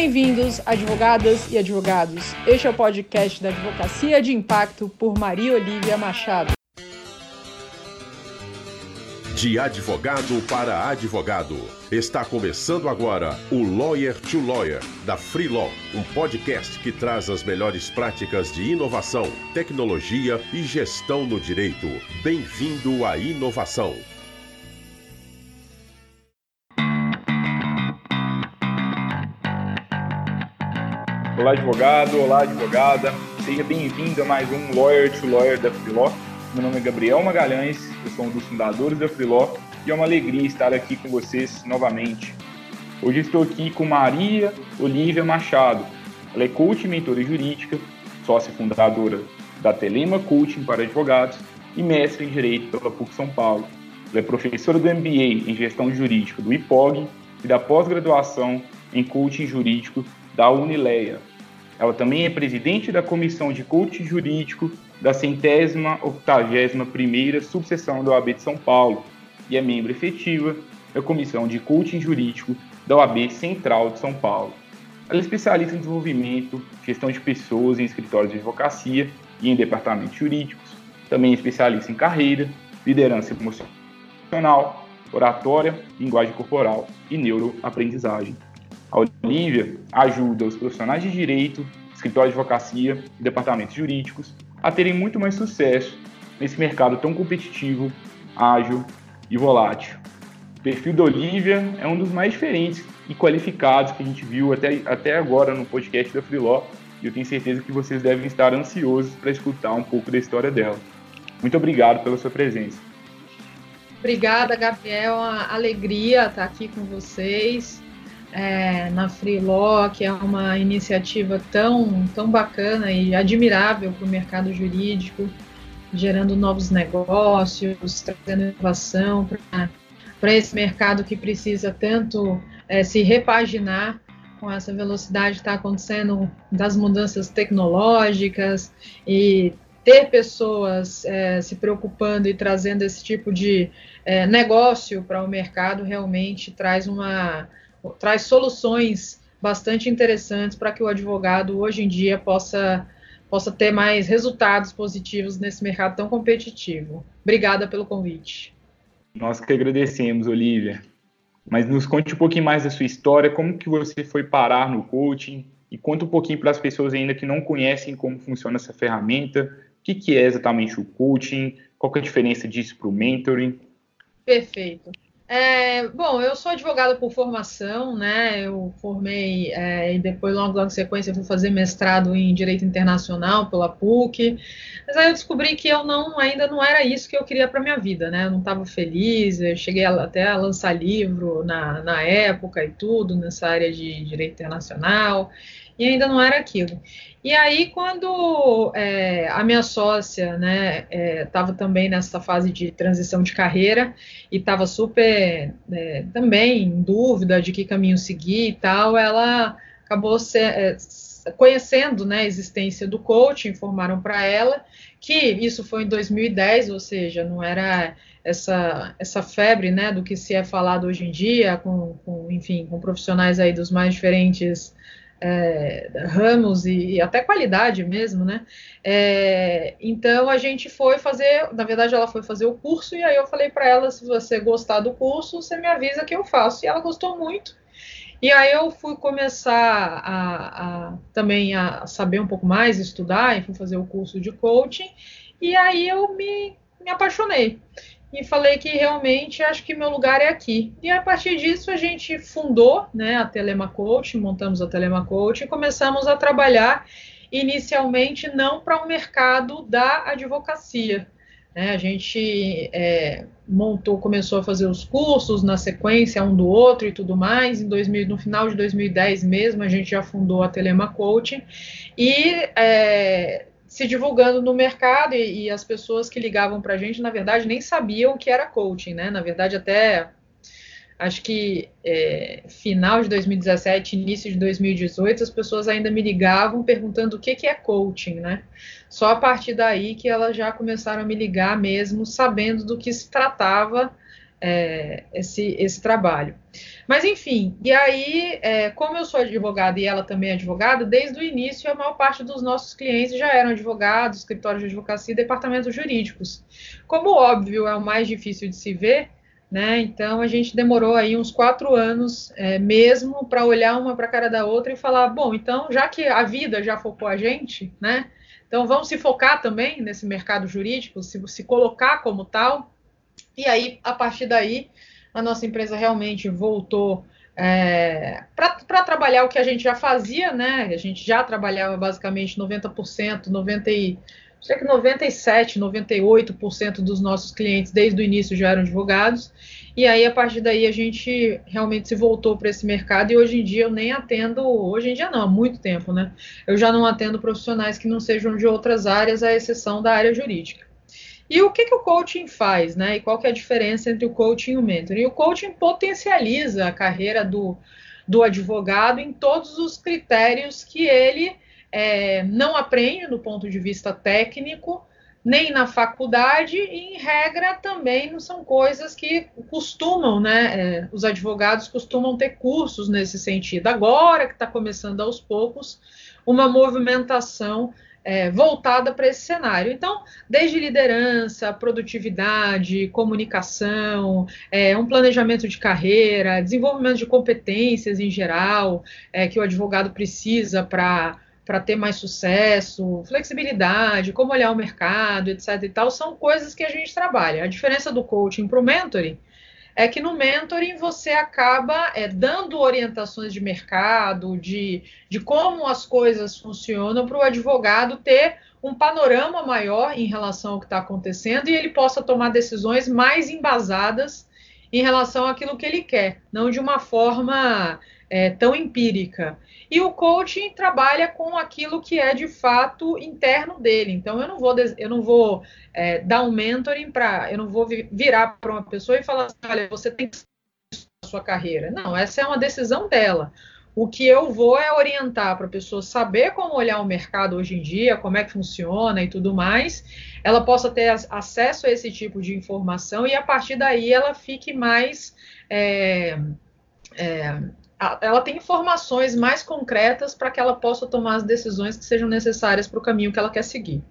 Bem-vindos, advogadas e advogados. Este é o podcast da Advocacia de Impacto por Maria Olivia Machado. De advogado para advogado. Está começando agora o Lawyer to Lawyer, da Free Law, um podcast que traz as melhores práticas de inovação, tecnologia e gestão no direito. Bem-vindo à inovação. Olá, advogado, olá, advogada. Seja bem-vindo a mais um Lawyer to Lawyer da Freeló. Meu nome é Gabriel Magalhães, eu sou um dos fundadores da Freeló e é uma alegria estar aqui com vocês novamente. Hoje estou aqui com Maria Olivia Machado. Ela é coach e mentora jurídica, sócia fundadora da Telema Coaching para Advogados e mestre em Direito pela PUC São Paulo. Ela é professora do MBA em Gestão Jurídica do IPOG e da pós-graduação em Coaching Jurídico da Unileia. Ela também é presidente da Comissão de Coaching Jurídico da centésima octagésima primeira subseção da OAB de São Paulo e é membro efetiva da Comissão de Coaching Jurídico da OAB Central de São Paulo. Ela é especialista em desenvolvimento, gestão de pessoas em escritórios de advocacia e em departamentos jurídicos, também é especialista em carreira, liderança emocional, oratória, linguagem corporal e neuroaprendizagem. A Olivia ajuda os profissionais de direito, escritório de advocacia e departamentos jurídicos a terem muito mais sucesso nesse mercado tão competitivo, ágil e volátil. O perfil da Olivia é um dos mais diferentes e qualificados que a gente viu até, até agora no podcast da Freeló e eu tenho certeza que vocês devem estar ansiosos para escutar um pouco da história dela. Muito obrigado pela sua presença. Obrigada, Gabriel. Uma alegria estar aqui com vocês é, na Freeló, que é uma iniciativa tão, tão bacana e admirável para o mercado jurídico, gerando novos negócios, trazendo inovação para esse mercado que precisa tanto é, se repaginar com essa velocidade que está acontecendo das mudanças tecnológicas e ter pessoas é, se preocupando e trazendo esse tipo de é, negócio para o mercado realmente traz uma traz soluções bastante interessantes para que o advogado hoje em dia possa possa ter mais resultados positivos nesse mercado tão competitivo. Obrigada pelo convite. Nós que agradecemos, Olivia. Mas nos conte um pouquinho mais da sua história, como que você foi parar no coaching e conta um pouquinho para as pessoas ainda que não conhecem como funciona essa ferramenta, o que, que é exatamente o coaching, qual é a diferença disso para o mentoring. Perfeito. É, bom, eu sou advogada por formação, né? Eu formei é, e depois, logo, logo em sequência, fui fazer mestrado em Direito Internacional pela PUC. Mas aí eu descobri que eu não, ainda não era isso que eu queria para minha vida, né? Eu não estava feliz, eu cheguei até a lançar livro na, na época e tudo, nessa área de Direito Internacional, e ainda não era aquilo. E aí, quando é, a minha sócia, né, estava é, também nessa fase de transição de carreira e estava super é, também em dúvida de que caminho seguir e tal, ela acabou se, é, conhecendo né, a existência do coaching, informaram para ela que isso foi em 2010, ou seja, não era essa, essa febre né, do que se é falado hoje em dia, com, com enfim, com profissionais aí dos mais diferentes é, ramos e, e, até qualidade mesmo, né? É, então a gente foi fazer, na verdade ela foi fazer o curso e aí eu falei para ela se você gostar do curso, você me avisa que eu faço. E ela gostou muito. E aí eu fui começar a, a também a saber um pouco mais, estudar e fui fazer o curso de coaching. E aí eu me, me apaixonei e falei que realmente acho que meu lugar é aqui. E a partir disso a gente fundou né, a Telema Coach, montamos a Telema Coach e começamos a trabalhar inicialmente não para o um mercado da advocacia. Né, a gente é, montou, começou a fazer os cursos na sequência um do outro e tudo mais. Em 2000, no final de 2010 mesmo, a gente já fundou a Telema Coaching e é, se divulgando no mercado e, e as pessoas que ligavam para a gente, na verdade, nem sabiam o que era coaching, né? Na verdade, até acho que é, final de 2017, início de 2018, as pessoas ainda me ligavam perguntando o que, que é coaching, né? Só a partir daí que elas já começaram a me ligar mesmo, sabendo do que se tratava é, esse, esse trabalho. Mas enfim, e aí, é, como eu sou advogada e ela também é advogada, desde o início a maior parte dos nossos clientes já eram advogados, escritórios de advocacia e departamentos jurídicos. Como óbvio é o mais difícil de se ver, né? Então a gente demorou aí uns quatro anos é, mesmo para olhar uma para a cara da outra e falar, bom, então já que a vida já focou a gente, né? Então vamos se focar também nesse mercado jurídico, se, se colocar como tal. E aí, a partir daí, a nossa empresa realmente voltou é, para trabalhar o que a gente já fazia, né? A gente já trabalhava basicamente 90%, 90 e, sei que 97, 98% dos nossos clientes desde o início já eram advogados. E aí, a partir daí, a gente realmente se voltou para esse mercado e hoje em dia eu nem atendo, hoje em dia não, há muito tempo, né? Eu já não atendo profissionais que não sejam de outras áreas, à exceção da área jurídica. E o que, que o coaching faz, né? E qual que é a diferença entre o coaching e o mentor? E o coaching potencializa a carreira do, do advogado em todos os critérios que ele é, não aprende do ponto de vista técnico, nem na faculdade, e em regra também não são coisas que costumam, né? É, os advogados costumam ter cursos nesse sentido. Agora que está começando aos poucos uma movimentação é, voltada para esse cenário. Então, desde liderança, produtividade, comunicação, é, um planejamento de carreira, desenvolvimento de competências em geral, é, que o advogado precisa para para ter mais sucesso, flexibilidade, como olhar o mercado, etc. e tal, são coisas que a gente trabalha. A diferença do coaching para o mentoring é que no mentoring você acaba é, dando orientações de mercado, de, de como as coisas funcionam, para o advogado ter um panorama maior em relação ao que está acontecendo e ele possa tomar decisões mais embasadas em relação àquilo que ele quer, não de uma forma é, tão empírica. E o coaching trabalha com aquilo que é de fato interno dele. Então eu não vou, eu não vou é, dar um mentoring para, eu não vou virar para uma pessoa e falar assim, olha, você tem que sua carreira. Não, essa é uma decisão dela. O que eu vou é orientar para a pessoa saber como olhar o mercado hoje em dia, como é que funciona e tudo mais. Ela possa ter acesso a esse tipo de informação e a partir daí ela fique mais é, é, ela tem informações mais concretas para que ela possa tomar as decisões que sejam necessárias para o caminho que ela quer seguir.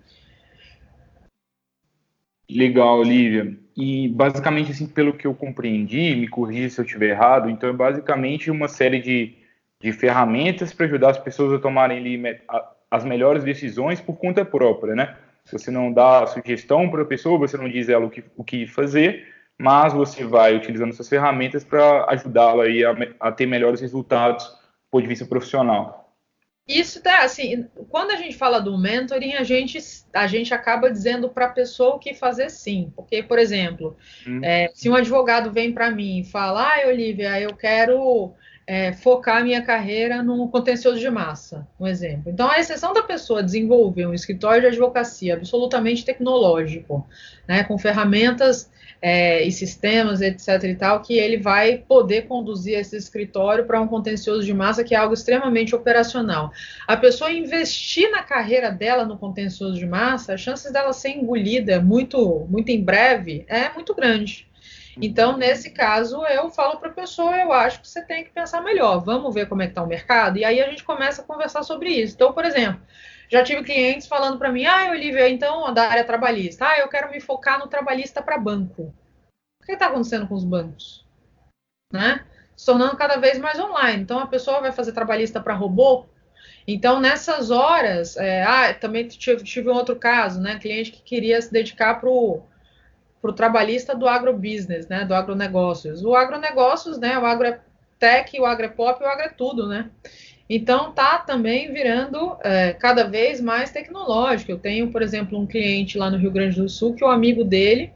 Legal, Olivia. E basicamente, assim, pelo que eu compreendi, me corrija se eu estiver errado, então é basicamente uma série de, de ferramentas para ajudar as pessoas a tomarem ali, as melhores decisões por conta própria, né? Você não dá sugestão para a pessoa, você não diz ela o que, o que fazer, mas você vai utilizando essas ferramentas para ajudá-la a, a ter melhores resultados do ponto de vista profissional. Isso tá assim, quando a gente fala do mentoring, a gente, a gente acaba dizendo para a pessoa o que fazer sim. Porque, por exemplo, hum. é, se um advogado vem para mim e fala, ah, Olivia, eu quero é, focar minha carreira no contencioso de massa, um exemplo. Então, a exceção da pessoa desenvolver um escritório de advocacia absolutamente tecnológico, né, com ferramentas é, e sistemas, etc. e tal, que ele vai poder conduzir esse escritório para um contencioso de massa que é algo extremamente operacional. A pessoa investir na carreira dela no contencioso de massa, as chances dela ser engolida muito, muito em breve é muito grande. Então, nesse caso, eu falo para a pessoa, eu acho que você tem que pensar melhor, vamos ver como é que está o mercado, e aí a gente começa a conversar sobre isso. Então, por exemplo, já tive clientes falando para mim, ah, Olivia, então, da área trabalhista, ah, eu quero me focar no trabalhista para banco. O que está acontecendo com os bancos? Né? Se tornando cada vez mais online. Então, a pessoa vai fazer trabalhista para robô. Então, nessas horas, é, ah, também tive, tive um outro caso, né? Cliente que queria se dedicar para o trabalhista do agrobusiness, né? Do agronegócios. O agronegócios, né? O agrotech, o agropop, o agro é tudo, né? Então, tá também virando é, cada vez mais tecnológico. Eu tenho, por exemplo, um cliente lá no Rio Grande do Sul que o amigo dele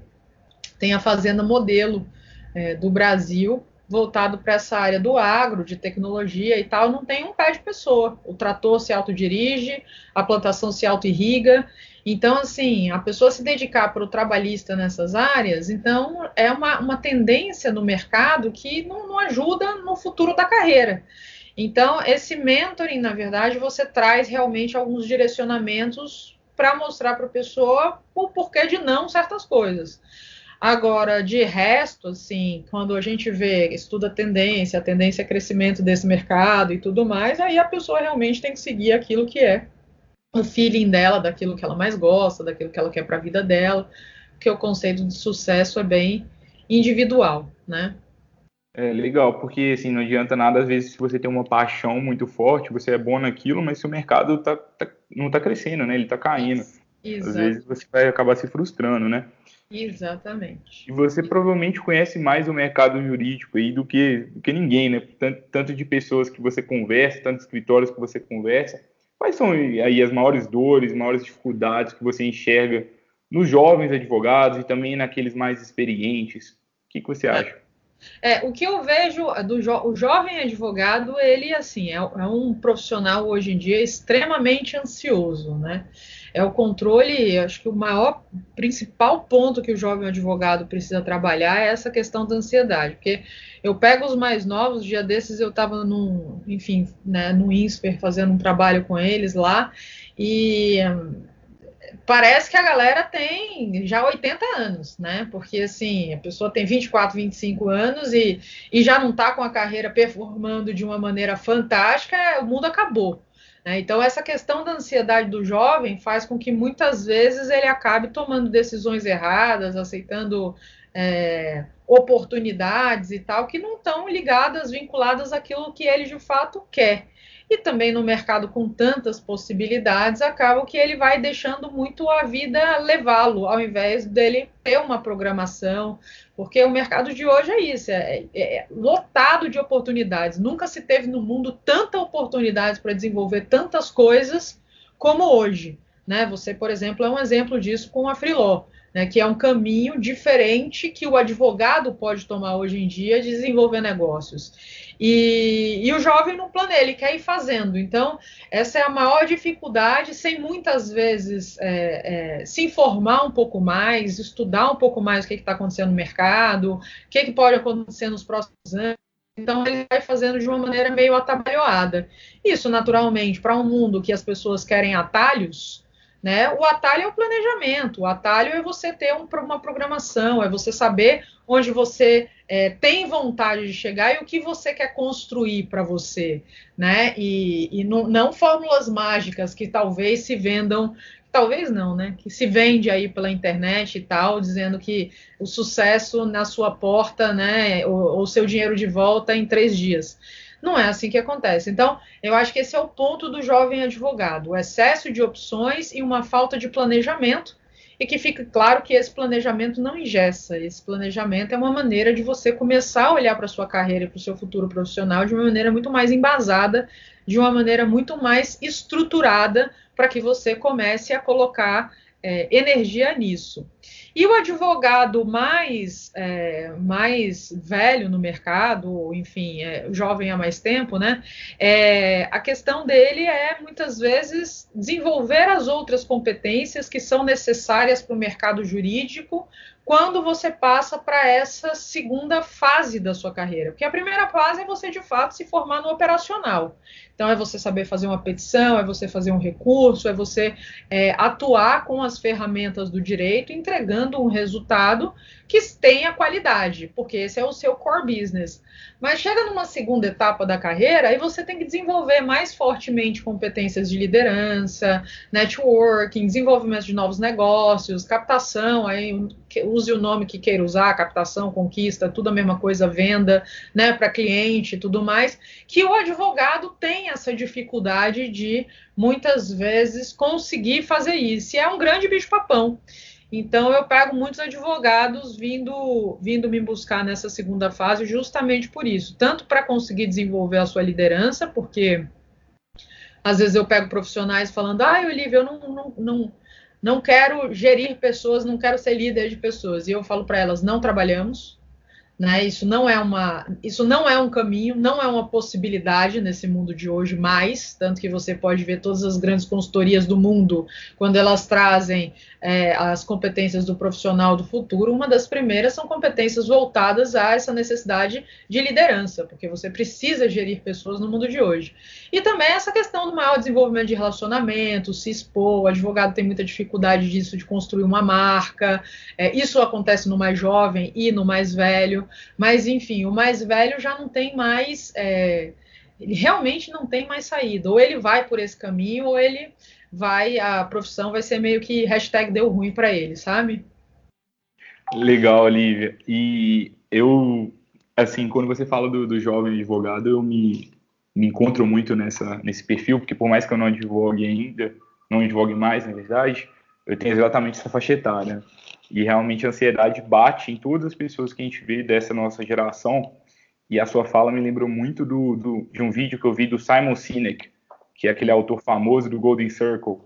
tem a fazenda modelo é, do Brasil voltado para essa área do agro, de tecnologia e tal, não tem um pé de pessoa. O trator se autodirige, a plantação se auto-irriga. Então, assim, a pessoa se dedicar para o trabalhista nessas áreas, então é uma, uma tendência no mercado que não, não ajuda no futuro da carreira. Então, esse mentoring, na verdade, você traz realmente alguns direcionamentos para mostrar para a pessoa o porquê de não certas coisas. Agora, de resto, assim, quando a gente vê, estuda a tendência, a tendência é crescimento desse mercado e tudo mais, aí a pessoa realmente tem que seguir aquilo que é o feeling dela, daquilo que ela mais gosta, daquilo que ela quer para a vida dela, porque o conceito de sucesso é bem individual, né? É legal, porque assim, não adianta nada, às vezes, se você tem uma paixão muito forte, você é bom naquilo, mas se o mercado tá, tá não está crescendo, né? Ele está caindo. Exato. Às vezes você vai acabar se frustrando, né? Exatamente. E você provavelmente conhece mais o mercado jurídico aí do que, do que ninguém, né? Tanto, tanto de pessoas que você conversa, tanto de escritórios que você conversa. Quais são aí as maiores dores, maiores dificuldades que você enxerga nos jovens advogados e também naqueles mais experientes? O que, que você acha? É, o que eu vejo do jo o jovem advogado, ele assim é, é um profissional hoje em dia extremamente ansioso, né? É o controle, acho que o maior, principal ponto que o jovem advogado precisa trabalhar é essa questão da ansiedade, porque eu pego os mais novos, dia desses eu estava no, enfim, né, no INSPER fazendo um trabalho com eles lá, e hum, parece que a galera tem já 80 anos, né? Porque assim, a pessoa tem 24, 25 anos e, e já não está com a carreira performando de uma maneira fantástica, o mundo acabou. Né? Então, essa questão da ansiedade do jovem faz com que muitas vezes ele acabe tomando decisões erradas, aceitando é, oportunidades e tal, que não estão ligadas, vinculadas àquilo que ele de fato quer. E também no mercado com tantas possibilidades, acaba que ele vai deixando muito a vida levá-lo, ao invés dele ter uma programação, porque o mercado de hoje é isso, é, é, é lotado de oportunidades. Nunca se teve no mundo tanta oportunidade para desenvolver tantas coisas como hoje. Né? Você, por exemplo, é um exemplo disso com a Freeló né, que é um caminho diferente que o advogado pode tomar hoje em dia de desenvolver negócios. E, e, o jovem não planeja, ele quer ir fazendo. Então, essa é a maior dificuldade, sem muitas vezes é, é, se informar um pouco mais, estudar um pouco mais o que está acontecendo no mercado, o que, que pode acontecer nos próximos anos. Então, ele vai fazendo de uma maneira meio atabalhoada. Isso, naturalmente, para um mundo que as pessoas querem atalhos, né? O atalho é o planejamento, o atalho é você ter um, uma programação, é você saber onde você é, tem vontade de chegar e o que você quer construir para você, né? E, e não, não, fórmulas mágicas que talvez se vendam, talvez não, né? Que se vende aí pela internet e tal, dizendo que o sucesso na sua porta, né? O seu dinheiro de volta em três dias. Não é assim que acontece. Então, eu acho que esse é o ponto do jovem advogado: o excesso de opções e uma falta de planejamento. E que fique claro que esse planejamento não ingessa. Esse planejamento é uma maneira de você começar a olhar para a sua carreira e para o seu futuro profissional de uma maneira muito mais embasada, de uma maneira muito mais estruturada, para que você comece a colocar é, energia nisso. E o advogado mais, é, mais velho no mercado, enfim, é, jovem há mais tempo, né? É, a questão dele é muitas vezes desenvolver as outras competências que são necessárias para o mercado jurídico quando você passa para essa segunda fase da sua carreira. Porque a primeira fase é você, de fato, se formar no operacional. Então, é você saber fazer uma petição, é você fazer um recurso, é você é, atuar com as ferramentas do direito, entregando um resultado que tenha qualidade, porque esse é o seu core business. Mas chega numa segunda etapa da carreira e você tem que desenvolver mais fortemente competências de liderança, networking, desenvolvimento de novos negócios, captação, aí use o nome que queira usar, captação, conquista, tudo a mesma coisa, venda, né, para cliente, tudo mais, que o advogado tem essa dificuldade de muitas vezes conseguir fazer isso. E é um grande bicho-papão. Então eu pego muitos advogados vindo, vindo me buscar nessa segunda fase justamente por isso, tanto para conseguir desenvolver a sua liderança, porque às vezes eu pego profissionais falando, ah, Olivia, eu não, não, não, não quero gerir pessoas, não quero ser líder de pessoas. E eu falo para elas, não trabalhamos, Né? Isso não é uma, isso não é um caminho, não é uma possibilidade nesse mundo de hoje mais, tanto que você pode ver todas as grandes consultorias do mundo quando elas trazem é, as competências do profissional do futuro. Uma das primeiras são competências voltadas a essa necessidade de liderança, porque você precisa gerir pessoas no mundo de hoje. E também essa questão do maior desenvolvimento de relacionamento, se expor. O advogado tem muita dificuldade disso de construir uma marca. É, isso acontece no mais jovem e no mais velho. Mas, enfim, o mais velho já não tem mais. É, ele realmente não tem mais saída. Ou ele vai por esse caminho, ou ele vai. A profissão vai ser meio que hashtag deu ruim para ele, sabe? Legal, Olivia. E eu, assim, quando você fala do, do jovem advogado, eu me, me encontro muito nessa, nesse perfil, porque por mais que eu não advogue ainda, não advogue mais, na verdade, eu tenho exatamente essa faixa etária. E realmente a ansiedade bate em todas as pessoas que a gente vê dessa nossa geração. E a sua fala me lembrou muito do, do de um vídeo que eu vi do Simon Sinek, que é aquele autor famoso do Golden Circle.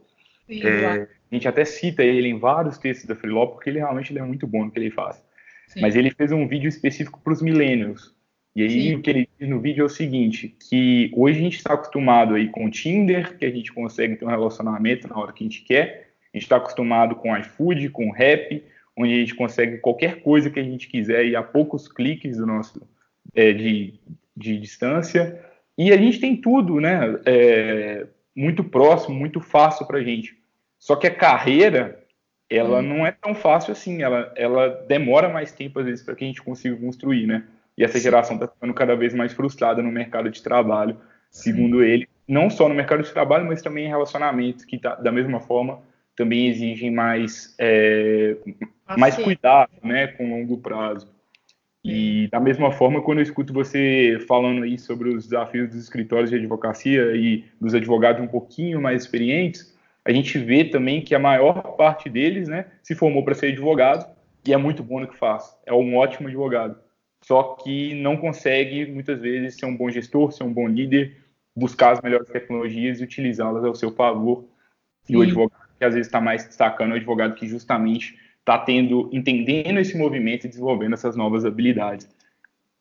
Sim, é, a gente até cita ele em vários textos da Freeló, porque ele realmente ele é muito bom no que ele faz. Sim. Mas ele fez um vídeo específico para os millennials. E aí Sim. o que ele diz no vídeo é o seguinte, que hoje a gente está acostumado aí com o Tinder, que a gente consegue ter um relacionamento na hora que a gente quer. A gente está acostumado com iFood, com Rap, onde a gente consegue qualquer coisa que a gente quiser e a poucos cliques do nosso é, de, de distância. E a gente tem tudo, né? É, muito próximo, muito fácil para a gente. Só que a carreira, ela hum. não é tão fácil assim. Ela, ela demora mais tempo, às vezes, para que a gente consiga construir, né? E essa geração está ficando cada vez mais frustrada no mercado de trabalho, segundo ele. Não só no mercado de trabalho, mas também em relacionamentos, que tá, da mesma forma também exigem mais, é, mais cuidado né, com longo prazo. E da mesma forma, quando eu escuto você falando aí sobre os desafios dos escritórios de advocacia e dos advogados um pouquinho mais experientes, a gente vê também que a maior parte deles né, se formou para ser advogado e é muito bom no que faz. É um ótimo advogado. Só que não consegue, muitas vezes, ser um bom gestor, ser um bom líder, buscar as melhores tecnologias e utilizá-las ao seu favor. E o advogado que às vezes está mais destacando, é o advogado que justamente está tendo, entendendo esse movimento e desenvolvendo essas novas habilidades.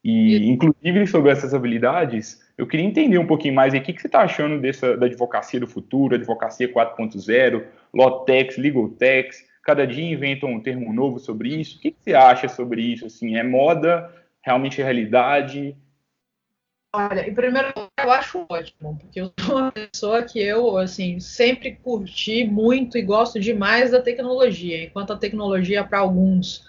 E, inclusive, sobre essas habilidades, eu queria entender um pouquinho mais o que, que você está achando dessa, da advocacia do futuro, advocacia 4.0, Lotex, Legaltex, cada dia inventam um termo novo sobre isso. O que, que você acha sobre isso? Assim, é moda, realmente é realidade? Olha, em primeiro eu acho ótimo, porque eu sou uma pessoa que eu, assim, sempre curti muito e gosto demais da tecnologia. Enquanto a tecnologia, para alguns,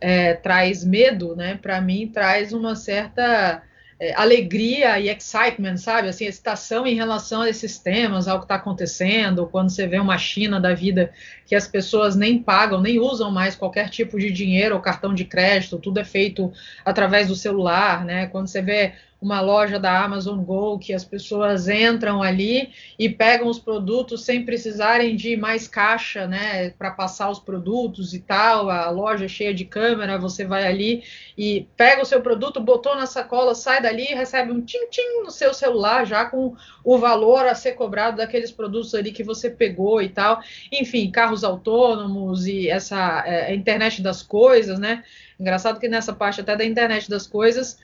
é, traz medo, né? Para mim, traz uma certa é, alegria e excitement, sabe? Assim, excitação em relação a esses temas, ao que está acontecendo, quando você vê uma China da vida que as pessoas nem pagam, nem usam mais qualquer tipo de dinheiro ou cartão de crédito, tudo é feito através do celular, né? Quando você vê uma loja da Amazon Go que as pessoas entram ali e pegam os produtos sem precisarem de mais caixa, né, para passar os produtos e tal. A loja é cheia de câmera, você vai ali e pega o seu produto, botou na sacola, sai dali e recebe um tim-tim no seu celular já com o valor a ser cobrado daqueles produtos ali que você pegou e tal. Enfim, carros autônomos e essa é, internet das coisas, né? Engraçado que nessa parte até da internet das coisas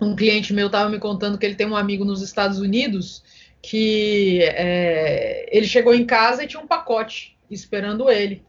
um cliente meu estava me contando que ele tem um amigo nos Estados Unidos que é, ele chegou em casa e tinha um pacote esperando ele,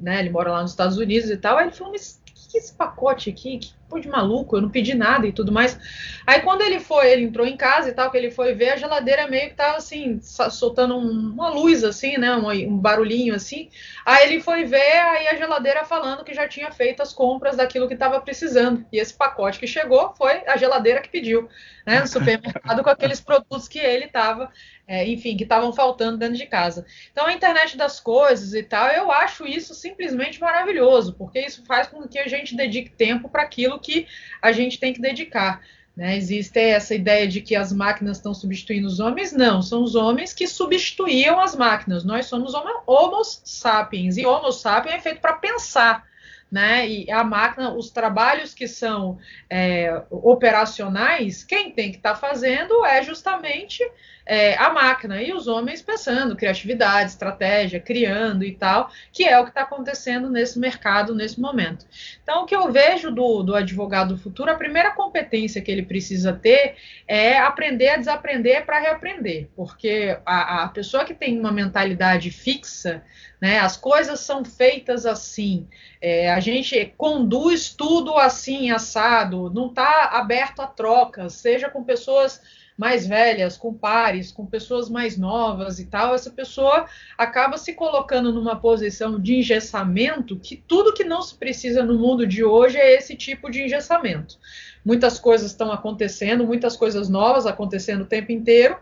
né? Ele mora lá nos Estados Unidos e tal. Aí ele falou: Mas que é esse pacote aqui? Que pô de maluco, eu não pedi nada e tudo mais. Aí quando ele foi, ele entrou em casa e tal, que ele foi ver, a geladeira meio que tava assim, soltando um, uma luz assim, né, um, um, barulhinho assim. Aí ele foi ver, aí a geladeira falando que já tinha feito as compras daquilo que estava precisando. E esse pacote que chegou foi a geladeira que pediu, né, no supermercado com aqueles produtos que ele estava é, enfim, que estavam faltando dentro de casa. Então, a internet das coisas e tal, eu acho isso simplesmente maravilhoso, porque isso faz com que a gente dedique tempo para aquilo que a gente tem que dedicar. Né? Existe essa ideia de que as máquinas estão substituindo os homens? Não, são os homens que substituíam as máquinas. Nós somos homo sapiens, e homo sapiens é feito para pensar né? E a máquina, os trabalhos que são é, operacionais, quem tem que estar tá fazendo é justamente é, a máquina e os homens pensando, criatividade, estratégia, criando e tal, que é o que está acontecendo nesse mercado nesse momento. Então, o que eu vejo do, do advogado do futuro, a primeira competência que ele precisa ter é aprender a desaprender para reaprender, porque a, a pessoa que tem uma mentalidade fixa, né, as coisas são feitas assim, é, a gente conduz tudo assim, assado, não está aberto a trocas, seja com pessoas mais velhas, com pares, com pessoas mais novas e tal, essa pessoa acaba se colocando numa posição de engessamento que tudo que não se precisa no mundo de hoje é esse tipo de engessamento. Muitas coisas estão acontecendo, muitas coisas novas acontecendo o tempo inteiro,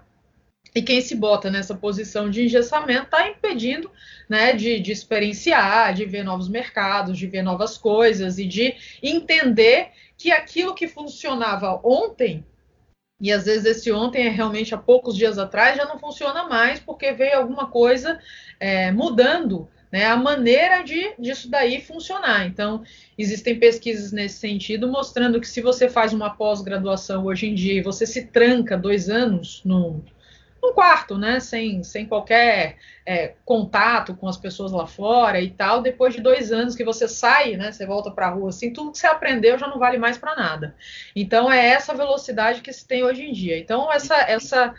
e quem se bota nessa posição de engessamento está impedindo né, de, de, experienciar, de ver novos mercados, de ver novas coisas e de entender que aquilo que funcionava ontem e às vezes esse ontem é realmente há poucos dias atrás, já não funciona mais porque veio alguma coisa é, mudando né, a maneira de disso daí funcionar. Então, existem pesquisas nesse sentido mostrando que se você faz uma pós-graduação hoje em dia e você se tranca dois anos no, num quarto, né, sem, sem qualquer é, contato com as pessoas lá fora e tal, depois de dois anos que você sai, né, você volta para a rua, assim, tudo que você aprendeu já não vale mais para nada. Então é essa velocidade que se tem hoje em dia. Então essa essa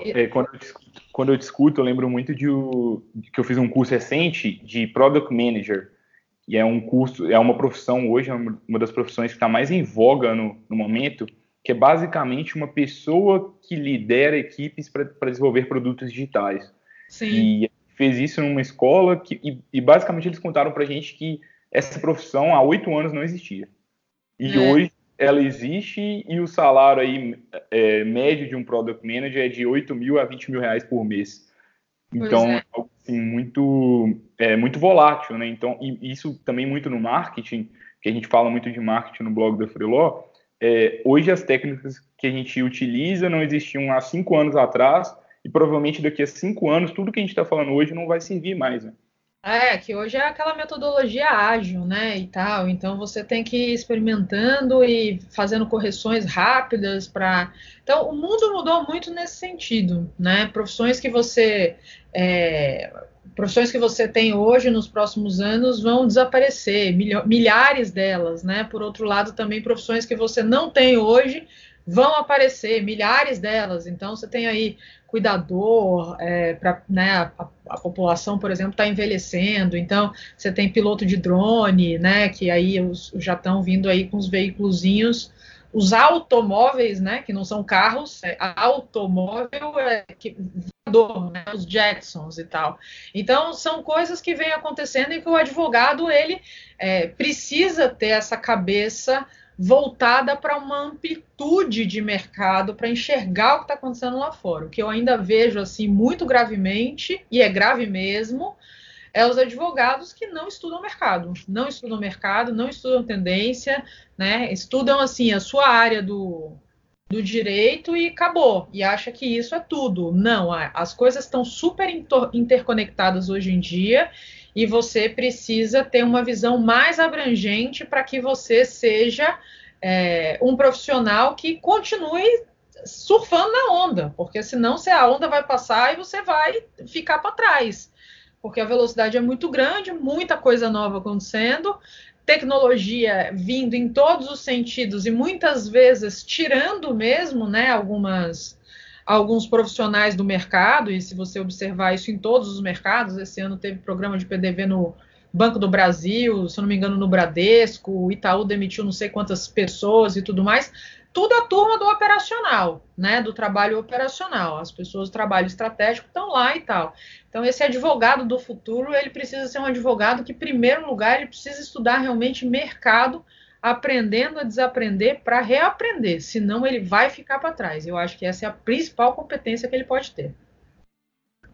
é, quando, eu discuto, quando eu discuto, eu lembro muito de, de, que eu fiz um curso recente de Product Manager, e é um curso, é uma profissão hoje, é uma das profissões que está mais em voga no, no momento, que é basicamente uma pessoa que lidera equipes para desenvolver produtos digitais. Sim. E fez isso numa escola que, e, e basicamente eles contaram para a gente que essa profissão há oito anos não existia. E é. hoje ela existe e o salário aí é, médio de um product manager é de 8 mil a 20 mil reais por mês. Então é. é algo assim, muito, é, muito volátil, né? Então, e isso também muito no marketing, que a gente fala muito de marketing no blog da Freeló, é, hoje as técnicas que a gente utiliza não existiam há cinco anos atrás e provavelmente daqui a cinco anos tudo que a gente está falando hoje não vai servir mais. Né? É, que hoje é aquela metodologia ágil, né, e tal. Então você tem que ir experimentando e fazendo correções rápidas para. Então o mundo mudou muito nesse sentido, né? Profissões que você é, profissões que você tem hoje nos próximos anos vão desaparecer, milhares delas, né? Por outro lado, também profissões que você não tem hoje vão aparecer, milhares delas. Então, você tem aí cuidador, é, para né, a, a, população, por exemplo, está envelhecendo. Então, você tem piloto de drone, né? Que aí os, já estão vindo aí com os veículozinhos os automóveis, né, que não são carros, é automóvel é que, né, os Jetsons e tal. Então são coisas que vêm acontecendo e que o advogado ele é, precisa ter essa cabeça voltada para uma amplitude de mercado para enxergar o que está acontecendo lá fora. O que eu ainda vejo assim muito gravemente e é grave mesmo é os advogados que não estudam mercado, não estudam mercado, não estudam tendência, né? Estudam assim a sua área do, do direito e acabou. E acha que isso é tudo. Não, as coisas estão super interconectadas hoje em dia e você precisa ter uma visão mais abrangente para que você seja é, um profissional que continue surfando na onda, porque senão se a onda vai passar e você vai ficar para trás porque a velocidade é muito grande, muita coisa nova acontecendo, tecnologia vindo em todos os sentidos e muitas vezes tirando mesmo, né, algumas alguns profissionais do mercado, e se você observar isso em todos os mercados, esse ano teve programa de PDV no Banco do Brasil, se não me engano, no Bradesco, o Itaú demitiu não sei quantas pessoas e tudo mais tudo a turma do operacional, né? Do trabalho operacional. As pessoas do trabalho estratégico estão lá e tal. Então, esse advogado do futuro, ele precisa ser um advogado que, em primeiro lugar, ele precisa estudar realmente mercado, aprendendo a desaprender para reaprender, senão ele vai ficar para trás. Eu acho que essa é a principal competência que ele pode ter.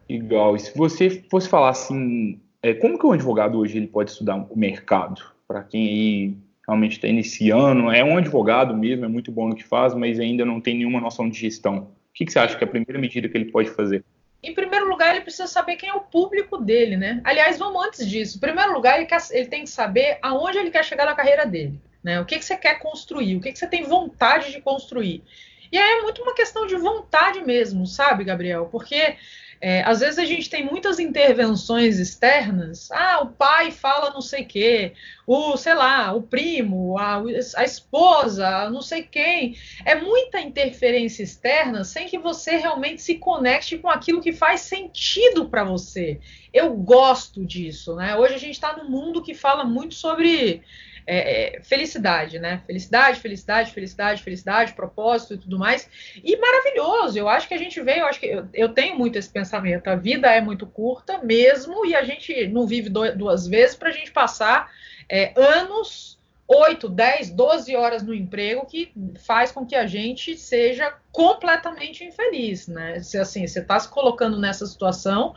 Igual. E se você fosse falar assim, é, como que um advogado hoje ele pode estudar o mercado? Para quem aí realmente está iniciando, é um advogado mesmo, é muito bom no que faz, mas ainda não tem nenhuma noção de gestão. O que, que você acha que é a primeira medida que ele pode fazer? Em primeiro lugar, ele precisa saber quem é o público dele, né? Aliás, vamos antes disso. Em primeiro lugar, ele, quer, ele tem que saber aonde ele quer chegar na carreira dele. Né? O que, que você quer construir? O que, que você tem vontade de construir? E aí é muito uma questão de vontade mesmo, sabe, Gabriel? Porque é, às vezes a gente tem muitas intervenções externas. Ah, o pai fala não sei quê, o, sei lá, o primo, a, a esposa, não sei quem. É muita interferência externa sem que você realmente se conecte com aquilo que faz sentido para você. Eu gosto disso, né? Hoje a gente está num mundo que fala muito sobre é, é, felicidade, né? Felicidade, felicidade, felicidade, felicidade, propósito e tudo mais. E maravilhoso, eu acho que a gente veio, eu acho que eu, eu tenho muito esse pensamento. A vida é muito curta mesmo, e a gente não vive do, duas vezes para a gente passar é, anos. 8, 10, 12 horas no emprego que faz com que a gente seja completamente infeliz, né? Se assim, você está se colocando nessa situação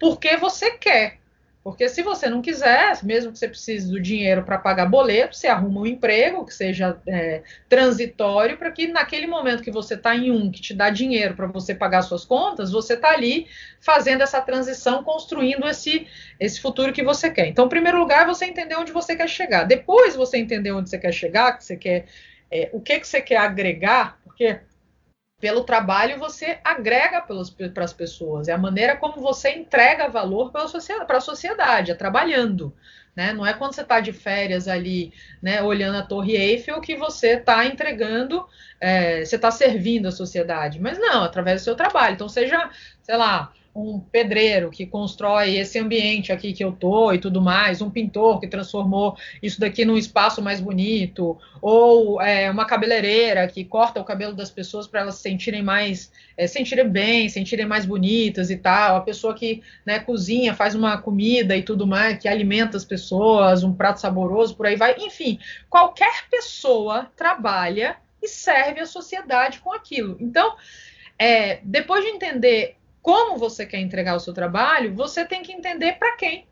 porque você quer, porque se você não quiser, mesmo que você precise do dinheiro para pagar boleto, você arruma um emprego que seja é, transitório, para que naquele momento que você está em um que te dá dinheiro para você pagar suas contas, você está ali fazendo essa transição, construindo esse, esse futuro que você quer. Então, em primeiro lugar, você entender onde você quer chegar. Depois você entender onde você quer chegar, que você quer, é, o que, que você quer agregar, porque pelo trabalho você agrega para as pessoas, é a maneira como você entrega valor para a sociedade, é trabalhando. Né? Não é quando você está de férias ali, né, olhando a Torre Eiffel, que você está entregando, é, você está servindo a sociedade. Mas não, através do seu trabalho. Então, seja, sei lá, um pedreiro que constrói esse ambiente aqui que eu tô e tudo mais, um pintor que transformou isso daqui num espaço mais bonito, ou é, uma cabeleireira que corta o cabelo das pessoas para elas se sentirem mais, é, sentirem bem, sentirem mais bonitas e tal, a pessoa que né, cozinha, faz uma comida e tudo mais, que alimenta as pessoas, um prato saboroso, por aí vai, enfim, qualquer pessoa trabalha e serve a sociedade com aquilo. Então, é, depois de entender como você quer entregar o seu trabalho, você tem que entender para quem.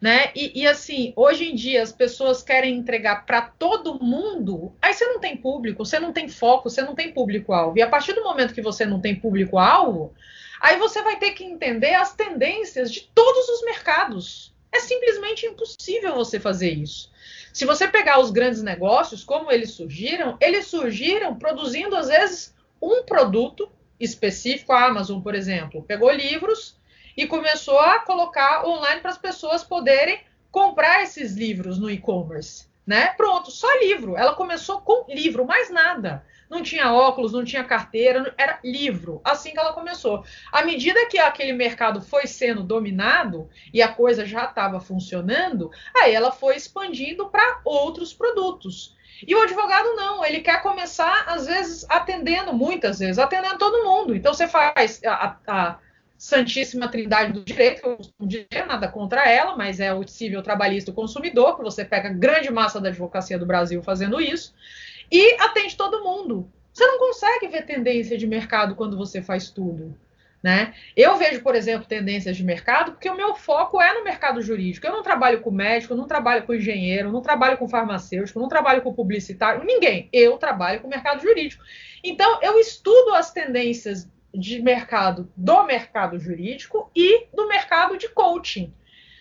Né? E, e, assim, hoje em dia as pessoas querem entregar para todo mundo, aí você não tem público, você não tem foco, você não tem público-alvo. E a partir do momento que você não tem público-alvo, aí você vai ter que entender as tendências de todos os mercados. É simplesmente impossível você fazer isso. Se você pegar os grandes negócios, como eles surgiram, eles surgiram produzindo, às vezes, um produto específico, a Amazon, por exemplo, pegou livros e começou a colocar online para as pessoas poderem comprar esses livros no e-commerce, né? Pronto, só livro. Ela começou com livro, mais nada. Não tinha óculos, não tinha carteira, era livro. Assim que ela começou. À medida que aquele mercado foi sendo dominado e a coisa já estava funcionando, aí ela foi expandindo para outros produtos. E o advogado não, ele quer começar, às vezes, atendendo, muitas vezes, atendendo todo mundo. Então você faz a, a Santíssima Trindade do Direito, que eu costumo dizer, nada contra ela, mas é o civil trabalhista do consumidor, que você pega grande massa da advocacia do Brasil fazendo isso, e atende todo mundo. Você não consegue ver tendência de mercado quando você faz tudo. Né? Eu vejo, por exemplo, tendências de mercado, porque o meu foco é no mercado jurídico. Eu não trabalho com médico, não trabalho com engenheiro, não trabalho com farmacêutico, não trabalho com publicitário, ninguém. Eu trabalho com mercado jurídico. Então, eu estudo as tendências de mercado do mercado jurídico e do mercado de coaching.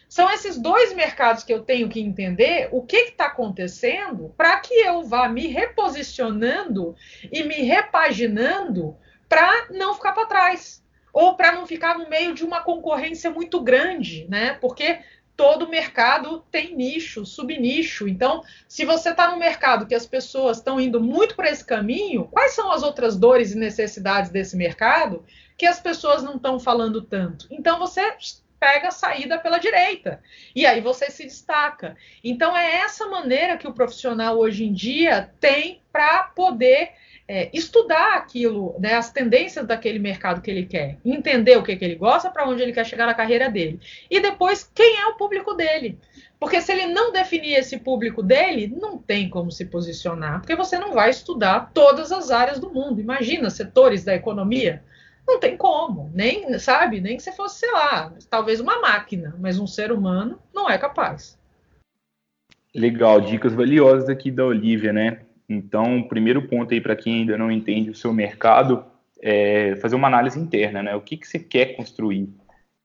São esses dois mercados que eu tenho que entender o que está acontecendo para que eu vá me reposicionando e me repaginando para não ficar para trás ou para não ficar no meio de uma concorrência muito grande, né? Porque todo mercado tem nicho, subnicho. Então, se você está no mercado que as pessoas estão indo muito para esse caminho, quais são as outras dores e necessidades desse mercado que as pessoas não estão falando tanto? Então, você pega a saída pela direita e aí você se destaca. Então, é essa maneira que o profissional hoje em dia tem para poder é, estudar aquilo, né, as tendências daquele mercado que ele quer, entender o que, que ele gosta, para onde ele quer chegar na carreira dele. E depois, quem é o público dele. Porque se ele não definir esse público dele, não tem como se posicionar, porque você não vai estudar todas as áreas do mundo. Imagina setores da economia. Não tem como, nem, sabe, nem que você fosse, sei lá, talvez uma máquina, mas um ser humano não é capaz. Legal, dicas valiosas aqui da Olivia, né? Então, o primeiro ponto aí para quem ainda não entende o seu mercado é fazer uma análise interna, né? O que, que você quer construir?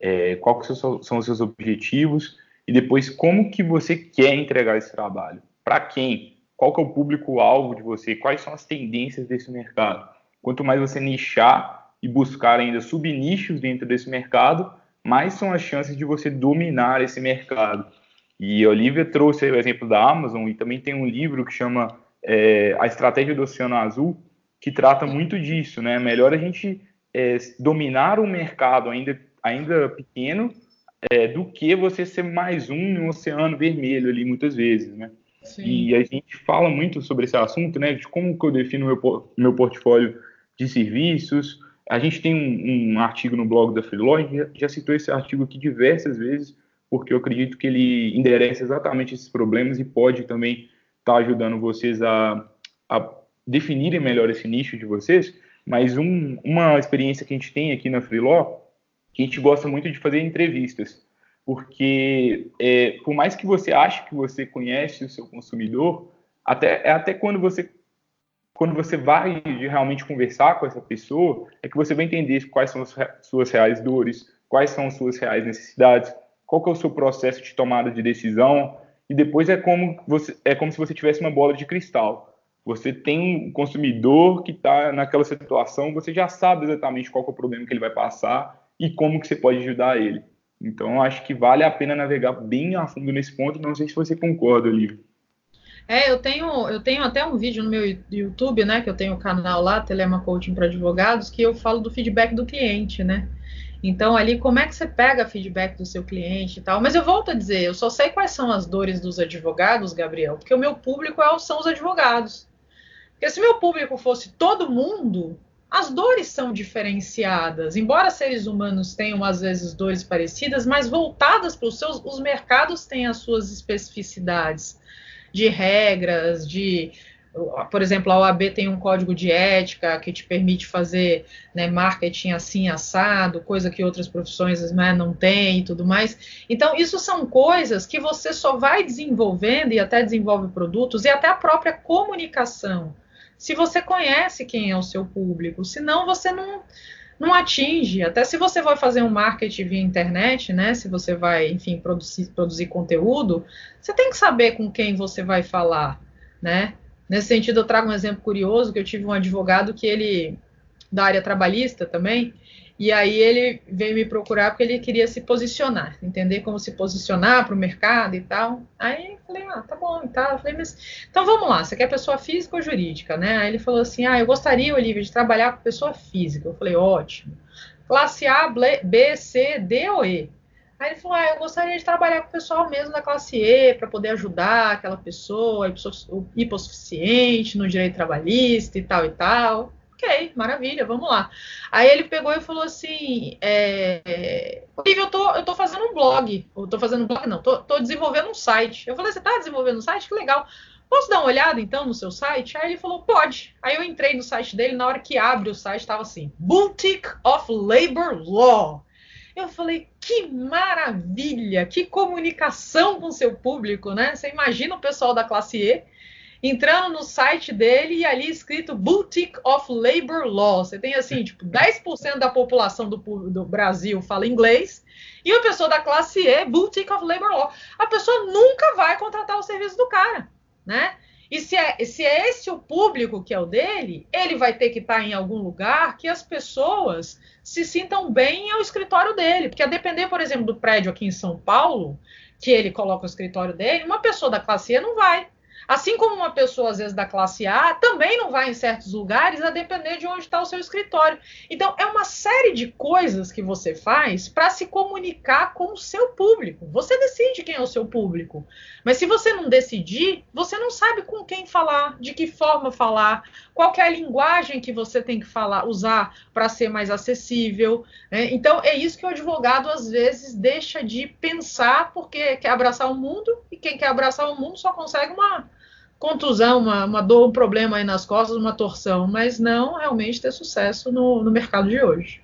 É, quais são os seus objetivos? E depois, como que você quer entregar esse trabalho? Para quem? qual que é o público-alvo de você, quais são as tendências desse mercado. Quanto mais você nichar e buscar ainda subnichos dentro desse mercado, mais são as chances de você dominar esse mercado. E a Olivia trouxe o exemplo da Amazon e também tem um livro que chama é, A Estratégia do Oceano Azul, que trata muito disso, né? Melhor a gente é, dominar um mercado ainda, ainda pequeno é, do que você ser mais um no oceano vermelho ali muitas vezes, né? Sim. E a gente fala muito sobre esse assunto, né? De como que eu defino meu meu portfólio de serviços. A gente tem um, um artigo no blog da Freelog, já, já citou esse artigo aqui diversas vezes, porque eu acredito que ele endereça exatamente esses problemas e pode também estar tá ajudando vocês a, a definirem melhor esse nicho de vocês. Mas um, uma experiência que a gente tem aqui na Freeló, que a gente gosta muito de fazer entrevistas, porque é, por mais que você ache que você conhece o seu consumidor, até, é até quando você quando você vai realmente conversar com essa pessoa, é que você vai entender quais são as suas reais dores, quais são as suas reais necessidades, qual que é o seu processo de tomada de decisão, e depois é como, você, é como se você tivesse uma bola de cristal. Você tem um consumidor que está naquela situação, você já sabe exatamente qual é o problema que ele vai passar e como que você pode ajudar ele. Então, acho que vale a pena navegar bem a fundo nesse ponto. Não sei se você concorda, Olivia. É, eu tenho, eu tenho até um vídeo no meu YouTube, né? Que eu tenho o canal lá, Telema Coaching para Advogados, que eu falo do feedback do cliente, né? Então, ali, como é que você pega feedback do seu cliente e tal? Mas eu volto a dizer, eu só sei quais são as dores dos advogados, Gabriel, porque o meu público é, são os advogados. Porque se meu público fosse todo mundo, as dores são diferenciadas. Embora seres humanos tenham, às vezes, dores parecidas, mas voltadas para os seus. Os mercados têm as suas especificidades de regras, de por exemplo, a OAB tem um código de ética que te permite fazer né, marketing assim assado, coisa que outras profissões né, não têm e tudo mais. Então, isso são coisas que você só vai desenvolvendo e até desenvolve produtos e até a própria comunicação. Se você conhece quem é o seu público, senão você não não atinge. Até se você vai fazer um marketing via internet, né? Se você vai, enfim, produzir, produzir conteúdo, você tem que saber com quem você vai falar, né? Nesse sentido, eu trago um exemplo curioso, que eu tive um advogado que ele, da área trabalhista também, e aí ele veio me procurar porque ele queria se posicionar, entender como se posicionar para o mercado e tal. Aí eu falei, ah, tá bom. Eu falei, mas então vamos lá, você quer pessoa física ou jurídica, né? Aí ele falou assim, ah, eu gostaria, Olivia, de trabalhar com pessoa física. Eu falei, ótimo. Classe A, B, C, D ou E? Aí ele falou, ah, eu gostaria de trabalhar com o pessoal mesmo da classe E para poder ajudar aquela pessoa hipossuficiente no direito trabalhista e tal e tal ok, maravilha, vamos lá. Aí ele pegou e falou assim: é, eu tô, eu tô fazendo um blog. Eu tô fazendo um blog, não, tô, tô desenvolvendo um site. Eu falei, você tá desenvolvendo um site? Que legal. Posso dar uma olhada então no seu site? Aí ele falou, pode. Aí eu entrei no site dele, na hora que abre o site, estava assim: Boutique of Labor Law. Eu falei, que maravilha, que comunicação com seu público, né? Você imagina o pessoal da classe E entrando no site dele e ali escrito Boutique of Labor Law. Você tem assim, tipo, 10% da população do, do Brasil fala inglês e uma pessoa da classe E, Boutique of Labor Law. A pessoa nunca vai contratar o serviço do cara, né? E se é, se é esse o público que é o dele, ele vai ter que estar em algum lugar que as pessoas se sintam bem ao escritório dele. Porque a depender, por exemplo, do prédio aqui em São Paulo, que ele coloca o escritório dele, uma pessoa da classe E não vai. Assim como uma pessoa, às vezes, da classe A, também não vai em certos lugares, a depender de onde está o seu escritório. Então, é uma série de coisas que você faz para se comunicar com o seu público. Você decide quem é o seu público. Mas se você não decidir, você não sabe com quem falar, de que forma falar, qual é a linguagem que você tem que falar, usar para ser mais acessível. Né? Então, é isso que o advogado, às vezes, deixa de pensar, porque quer abraçar o mundo, e quem quer abraçar o mundo só consegue uma contusão, uma, uma dor, um problema aí nas costas, uma torção, mas não realmente ter sucesso no, no mercado de hoje.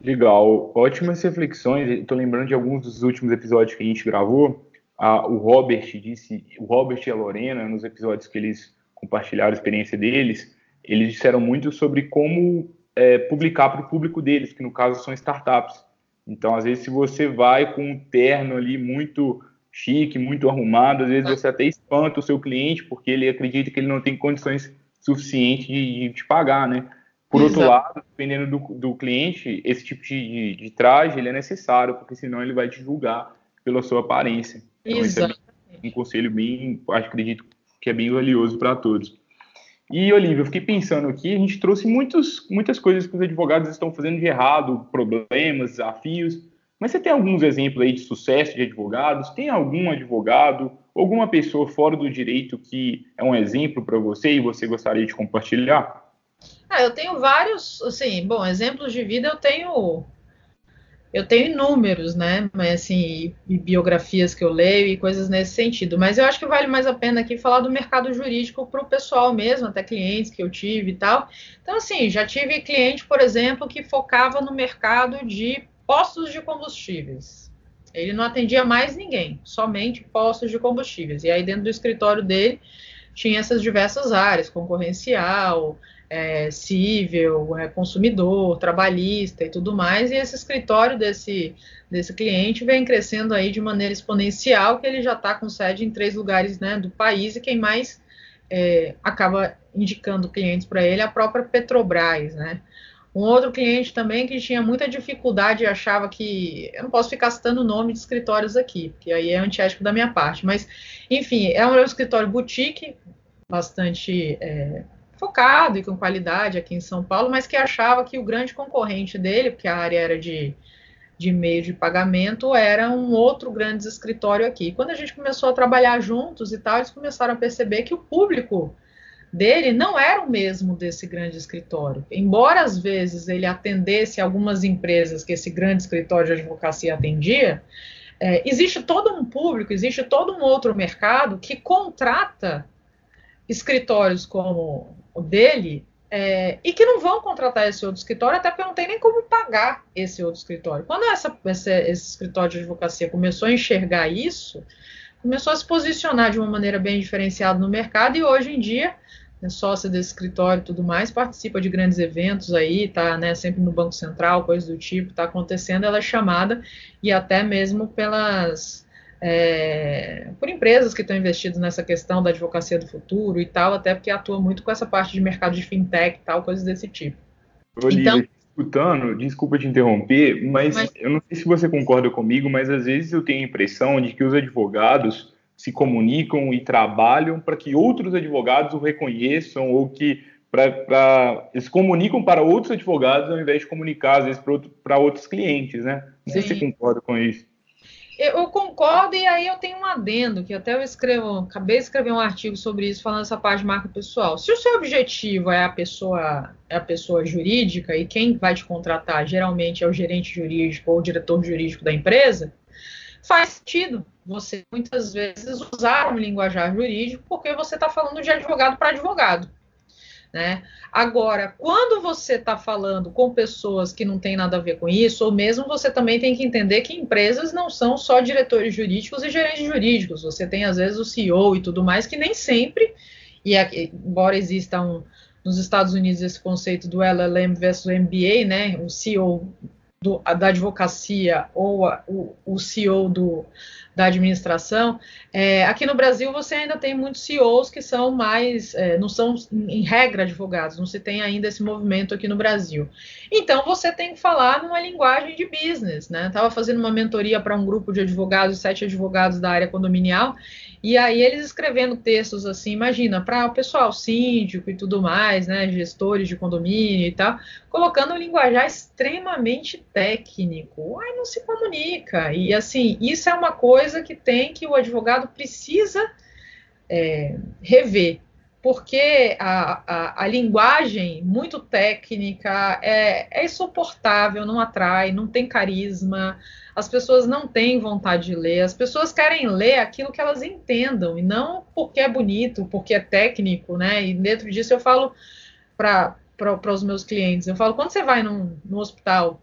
Legal, ótimas reflexões. Estou lembrando de alguns dos últimos episódios que a gente gravou. Ah, o Robert disse, o Robert e a Lorena, nos episódios que eles compartilharam a experiência deles, eles disseram muito sobre como é, publicar para o público deles, que no caso são startups. Então, às vezes, se você vai com um terno ali muito chique, muito arrumado. Às vezes você até espanta o seu cliente porque ele acredita que ele não tem condições suficientes de, de te pagar, né? Por Exato. outro lado, dependendo do, do cliente, esse tipo de, de, traje ele é necessário, porque senão ele vai te julgar pela sua aparência. Então, Exato. é um conselho bem, acredito que é bem valioso para todos. E, Olívia, eu fiquei pensando aqui, a gente trouxe muitos, muitas coisas que os advogados estão fazendo de errado, problemas, desafios, mas você tem alguns exemplos aí de sucesso de advogados? Tem algum advogado, alguma pessoa fora do direito que é um exemplo para você e você gostaria de compartilhar? Ah, eu tenho vários, assim, bom, exemplos de vida eu tenho eu tenho inúmeros, né? Mas assim, e biografias que eu leio e coisas nesse sentido. Mas eu acho que vale mais a pena aqui falar do mercado jurídico para o pessoal mesmo, até clientes que eu tive e tal. Então, assim, já tive cliente, por exemplo, que focava no mercado de postos de combustíveis. Ele não atendia mais ninguém, somente postos de combustíveis. E aí, dentro do escritório dele, tinha essas diversas áreas, concorrencial, é, civil, é, consumidor, trabalhista e tudo mais, e esse escritório desse, desse cliente vem crescendo aí de maneira exponencial, que ele já está com sede em três lugares né, do país, e quem mais é, acaba indicando clientes para ele é a própria Petrobras, né? Um outro cliente também que tinha muita dificuldade e achava que. Eu não posso ficar citando o nome de escritórios aqui, porque aí é antiético da minha parte. Mas, enfim, é um escritório boutique, bastante é, focado e com qualidade aqui em São Paulo, mas que achava que o grande concorrente dele, porque a área era de, de meio de pagamento, era um outro grande escritório aqui. Quando a gente começou a trabalhar juntos e tal, eles começaram a perceber que o público dele não era o mesmo desse grande escritório. Embora às vezes ele atendesse algumas empresas que esse grande escritório de advocacia atendia, é, existe todo um público, existe todo um outro mercado que contrata escritórios como o dele é, e que não vão contratar esse outro escritório, até porque não tem nem como pagar esse outro escritório. Quando essa, esse, esse escritório de advocacia começou a enxergar isso, começou a se posicionar de uma maneira bem diferenciada no mercado e hoje em dia é sócia desse escritório e tudo mais, participa de grandes eventos aí, tá né, sempre no Banco Central, coisas do tipo, está acontecendo, ela é chamada e até mesmo pelas é, por empresas que estão investidas nessa questão da advocacia do futuro e tal, até porque atua muito com essa parte de mercado de fintech e tal, coisas desse tipo. Olivia, então, escutando, desculpa te interromper, mas, mas, eu não sei se você concorda comigo, mas às vezes eu tenho a impressão de que os advogados se comunicam e trabalham para que outros advogados o reconheçam ou que para eles comunicam para outros advogados ao invés de comunicar às vezes para outro, outros clientes, né? Não sei se você concorda com isso. Eu concordo, e aí eu tenho um adendo, que até eu escrevo, acabei de escrever um artigo sobre isso, falando essa parte de marca pessoal. Se o seu objetivo é a pessoa, é a pessoa jurídica, e quem vai te contratar geralmente é o gerente jurídico ou o diretor jurídico da empresa, faz sentido você muitas vezes usar um linguajar jurídico, porque você está falando de advogado para advogado. Né? Agora, quando você está falando com pessoas que não têm nada a ver com isso, ou mesmo você também tem que entender que empresas não são só diretores jurídicos e gerentes jurídicos, você tem às vezes o CEO e tudo mais, que nem sempre, e aqui, embora exista um, nos Estados Unidos esse conceito do LLM versus MBA, né, o CEO do, da advocacia ou a, o, o CEO do, da administração. É, aqui no Brasil você ainda tem muitos CEOs que são mais, é, não são em regra advogados, não se tem ainda esse movimento aqui no Brasil. Então você tem que falar numa linguagem de business, né? Estava fazendo uma mentoria para um grupo de advogados, sete advogados da área condominial, e aí eles escrevendo textos assim, imagina, para o pessoal síndico e tudo mais, né, gestores de condomínio e tal, colocando um linguajar extremamente técnico. Aí não se comunica. E assim, isso é uma coisa que tem que o advogado precisa é, rever porque a, a, a, linguagem muito técnica é, é insuportável, não atrai, não tem carisma, as pessoas não têm vontade de ler, as pessoas querem ler aquilo que elas entendam, e não porque é bonito, porque é técnico, né? E dentro disso eu falo para os meus clientes, eu falo, quando você vai num, no hospital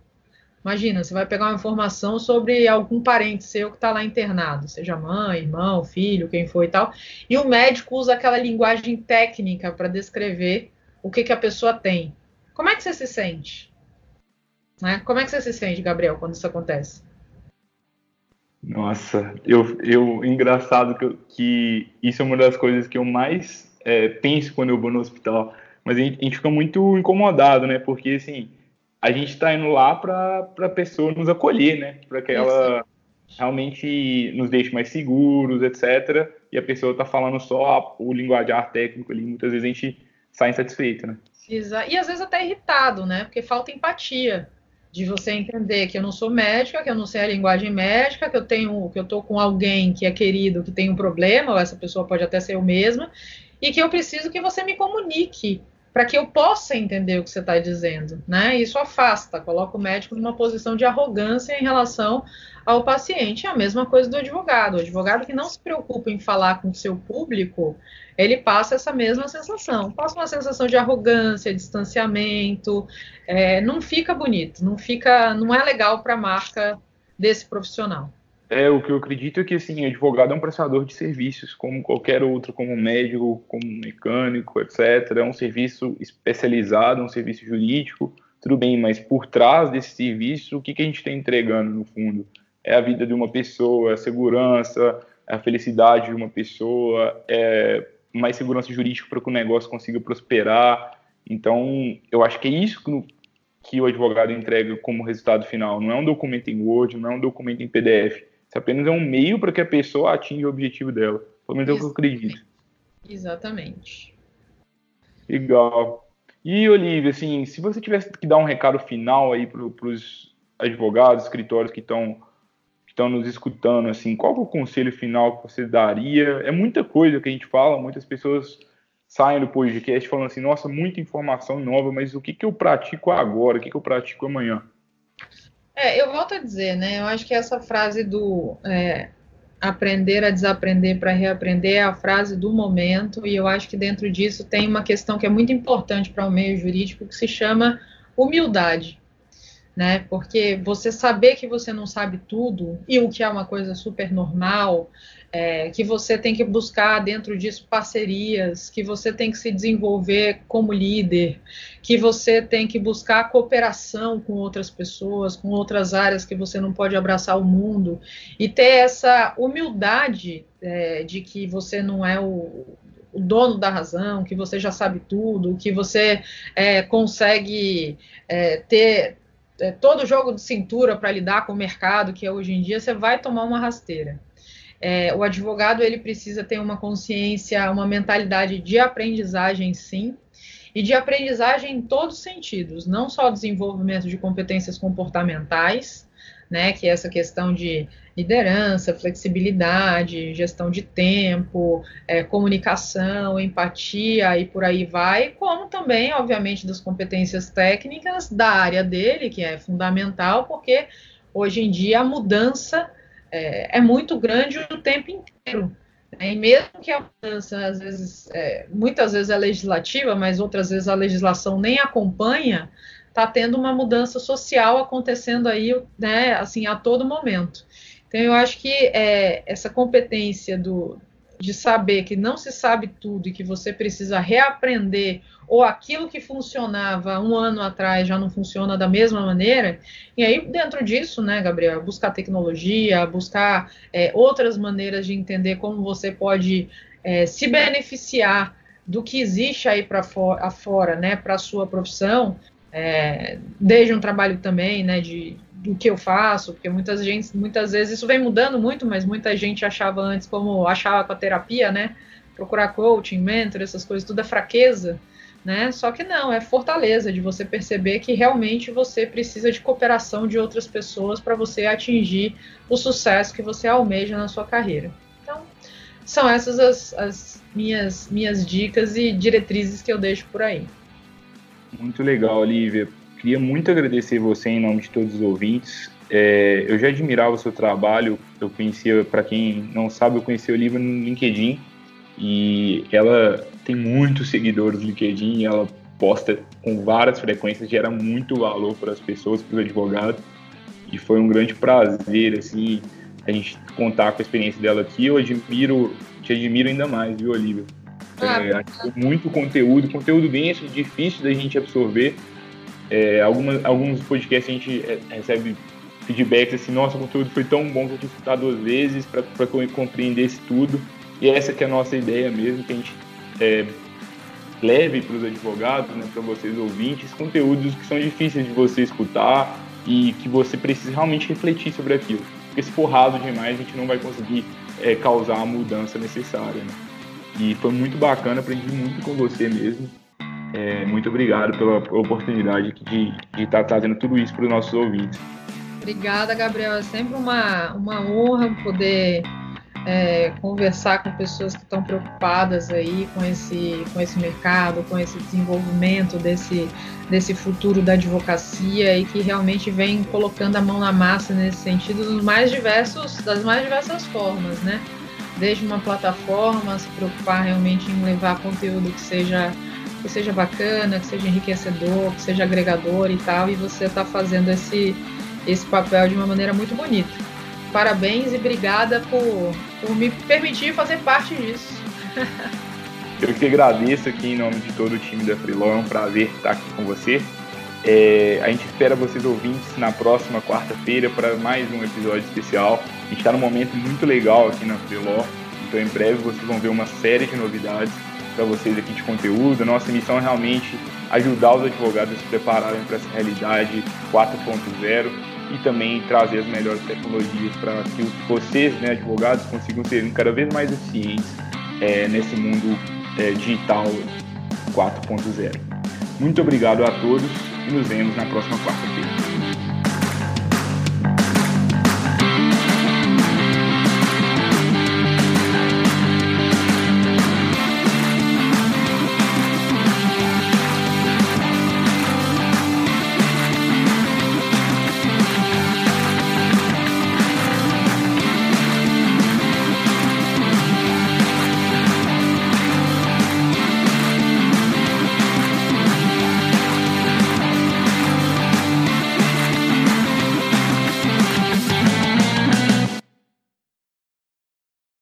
Imagina, você vai pegar uma informação sobre algum parente seu que está lá internado, seja mãe, irmão, filho, quem for e tal, e o médico usa aquela linguagem técnica para descrever o que, que a pessoa tem. Como é que você se sente? Né? Como é que você se sente, Gabriel, quando isso acontece? Nossa, eu, eu engraçado que, que isso é uma das coisas que eu mais é, penso quando eu vou no hospital. Mas a gente, a gente fica muito incomodado, né? Porque assim, a gente está indo lá para a pessoa nos acolher, né? Para que ela realmente nos deixe mais seguros, etc. E a pessoa está falando só o linguajar técnico ali, muitas vezes a gente sai insatisfeito, né? E às vezes até irritado, né? Porque falta empatia de você entender que eu não sou médica, que eu não sei a linguagem médica, que eu tenho, que eu tô com alguém que é querido, que tem um problema, ou essa pessoa pode até ser eu mesma, e que eu preciso que você me comunique para que eu possa entender o que você está dizendo, né? Isso afasta, coloca o médico numa posição de arrogância em relação ao paciente. É a mesma coisa do advogado. O advogado que não se preocupa em falar com o seu público, ele passa essa mesma sensação. Passa uma sensação de arrogância, distanciamento. É, não fica bonito, não fica, não é legal para a marca desse profissional. É, o que eu acredito é que, assim, advogado é um prestador de serviços, como qualquer outro, como médico, como mecânico, etc. É um serviço especializado, um serviço jurídico, tudo bem, mas por trás desse serviço, o que, que a gente está entregando, no fundo? É a vida de uma pessoa, é a segurança, é a felicidade de uma pessoa, é mais segurança jurídica para que o negócio consiga prosperar. Então, eu acho que é isso que o advogado entrega como resultado final. Não é um documento em Word, não é um documento em PDF isso apenas é um meio para que a pessoa atinja o objetivo dela. Pelo menos é o que eu acredito. Exatamente. Legal. E, Olivia, assim, se você tivesse que dar um recado final aí para os advogados, escritórios que estão estão nos escutando, assim, qual é o conselho final que você daria? É muita coisa que a gente fala, muitas pessoas saem do podcast falando assim, nossa, muita informação nova, mas o que, que eu pratico agora? O que, que eu pratico amanhã? É, eu volto a dizer, né? Eu acho que essa frase do é, aprender a desaprender para reaprender é a frase do momento, e eu acho que dentro disso tem uma questão que é muito importante para o meio jurídico que se chama humildade. Né? Porque você saber que você não sabe tudo, e o que é uma coisa super normal, é, que você tem que buscar dentro disso parcerias, que você tem que se desenvolver como líder, que você tem que buscar cooperação com outras pessoas, com outras áreas que você não pode abraçar o mundo, e ter essa humildade é, de que você não é o, o dono da razão, que você já sabe tudo, que você é, consegue é, ter é, todo jogo de cintura para lidar com o mercado que é hoje em dia, você vai tomar uma rasteira. É, o advogado ele precisa ter uma consciência, uma mentalidade de aprendizagem, sim, e de aprendizagem em todos os sentidos, não só desenvolvimento de competências comportamentais, né, que é essa questão de liderança, flexibilidade, gestão de tempo, é, comunicação, empatia e por aí vai, como também, obviamente, das competências técnicas da área dele, que é fundamental, porque hoje em dia a mudança é, é muito grande o tempo inteiro. E mesmo que a mudança, às vezes, é, muitas vezes é legislativa, mas outras vezes a legislação nem acompanha, está tendo uma mudança social acontecendo aí, né, assim, a todo momento. Então, eu acho que é, essa competência do, de saber que não se sabe tudo e que você precisa reaprender ou aquilo que funcionava um ano atrás já não funciona da mesma maneira. E aí, dentro disso, né, Gabriel, buscar tecnologia, buscar é, outras maneiras de entender como você pode é, se beneficiar do que existe aí para fora, né, para a sua profissão, é, desde um trabalho também, né, de do que eu faço, porque muitas, gente, muitas vezes isso vem mudando muito, mas muita gente achava antes como achava com a terapia, né? Procurar coaching, mentor, essas coisas, tudo é fraqueza né? Só que não, é fortaleza de você perceber que realmente você precisa de cooperação de outras pessoas para você atingir o sucesso que você almeja na sua carreira. Então, são essas as, as minhas, minhas dicas e diretrizes que eu deixo por aí. Muito legal, Olivia. Queria muito agradecer você em nome de todos os ouvintes. É, eu já admirava o seu trabalho. Eu conhecia, para quem não sabe, eu conheci a Olivia no LinkedIn e ela tem muitos seguidores no LinkedIn, ela posta com várias frequências, gera muito valor para as pessoas, para os advogados, e foi um grande prazer, assim, a gente contar com a experiência dela aqui. Eu admiro, te admiro ainda mais, viu, Olivia? Ah, é, muito conteúdo, conteúdo denso, difícil da gente absorver. É, algumas, alguns podcasts a gente é, recebe feedbacks assim, nossa, o conteúdo foi tão bom que eu tive que escutar duas vezes para compreender isso tudo. E essa que é a nossa ideia mesmo, que a gente é, leve para os advogados, né, para vocês ouvintes, conteúdos que são difíceis de você escutar e que você precisa realmente refletir sobre aquilo. Porque se for raso demais, a gente não vai conseguir é, causar a mudança necessária. Né? E foi muito bacana, aprendi muito com você mesmo. É, muito obrigado pela oportunidade de, estar trazendo tudo isso para os nossos ouvintes. Obrigada, Gabriel. É sempre uma, uma honra poder é, conversar com pessoas que estão preocupadas aí com esse, com esse mercado, com esse desenvolvimento desse, desse futuro da advocacia e que realmente vem colocando a mão na massa nesse sentido dos mais diversos, das mais diversas formas, né? Desde uma plataforma, se preocupar realmente em levar conteúdo que seja que seja bacana, que seja enriquecedor, que seja agregador e tal, e você está fazendo esse, esse papel de uma maneira muito bonita. Parabéns e obrigada por, por me permitir fazer parte disso. Eu que agradeço aqui em nome de todo o time da Freeló, é um prazer estar aqui com você. É, a gente espera vocês ouvintes na próxima quarta-feira para mais um episódio especial. A gente está num momento muito legal aqui na Freeló, então em breve vocês vão ver uma série de novidades para vocês aqui de conteúdo. Nossa missão é realmente ajudar os advogados a se prepararem para essa realidade 4.0 e também trazer as melhores tecnologias para que vocês, né, advogados, consigam ser cada vez mais eficientes é, nesse mundo é, digital 4.0. Muito obrigado a todos e nos vemos na próxima quarta-feira.